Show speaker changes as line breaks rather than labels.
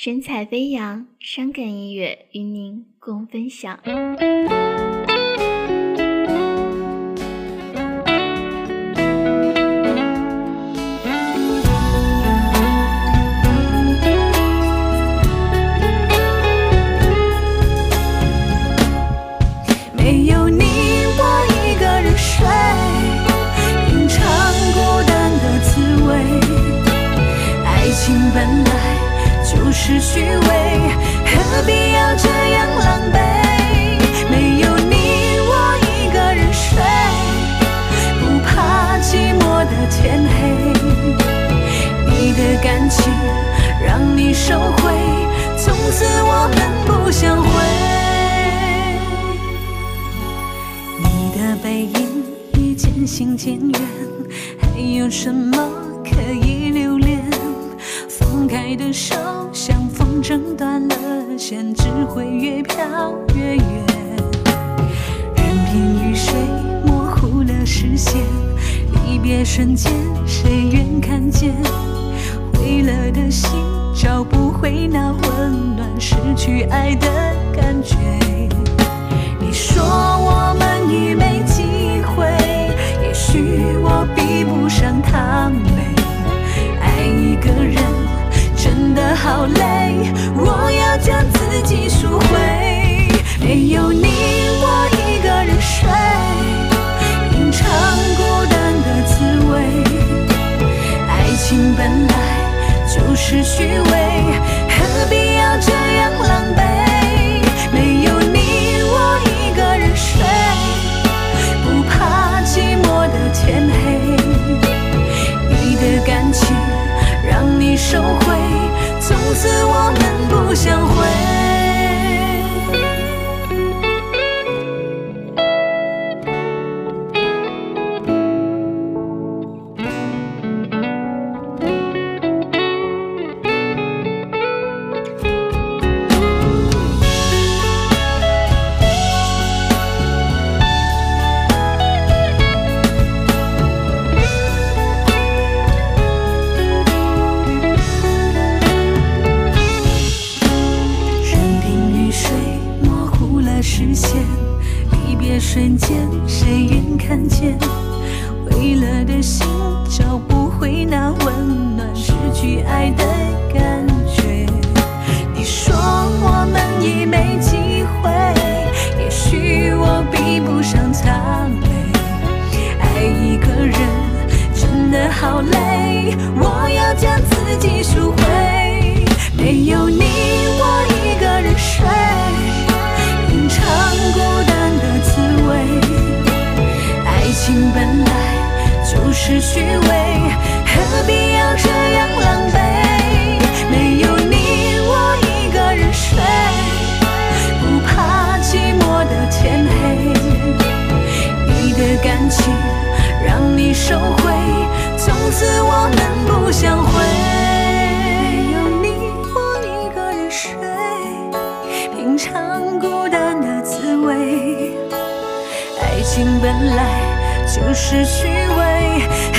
神采飞扬，伤感音乐与您共分享。
是虚伪，何必要这样狼狈？没有你，我一个人睡，不怕寂寞的天黑。你的感情让你收回，从此我们不相会。你的背影已渐行渐远，还有什么可以留恋？放开的手断了线，只会越飘越远。任凭雨水模糊了视线，离别瞬间谁愿看见？灰了的心找不回那温暖，失去爱的感觉。你说我们已没机会，也许我比不上他美。爱一个人真的好累，就是看见？为了的心找不回那温暖，失去爱的何必要这样狼狈？没有你，我一个人睡，不怕寂寞的天黑。你的感情让你收回，从此我们不相会。没有你，我一个人睡，品尝孤单的滋味。爱情本来就是虚伪，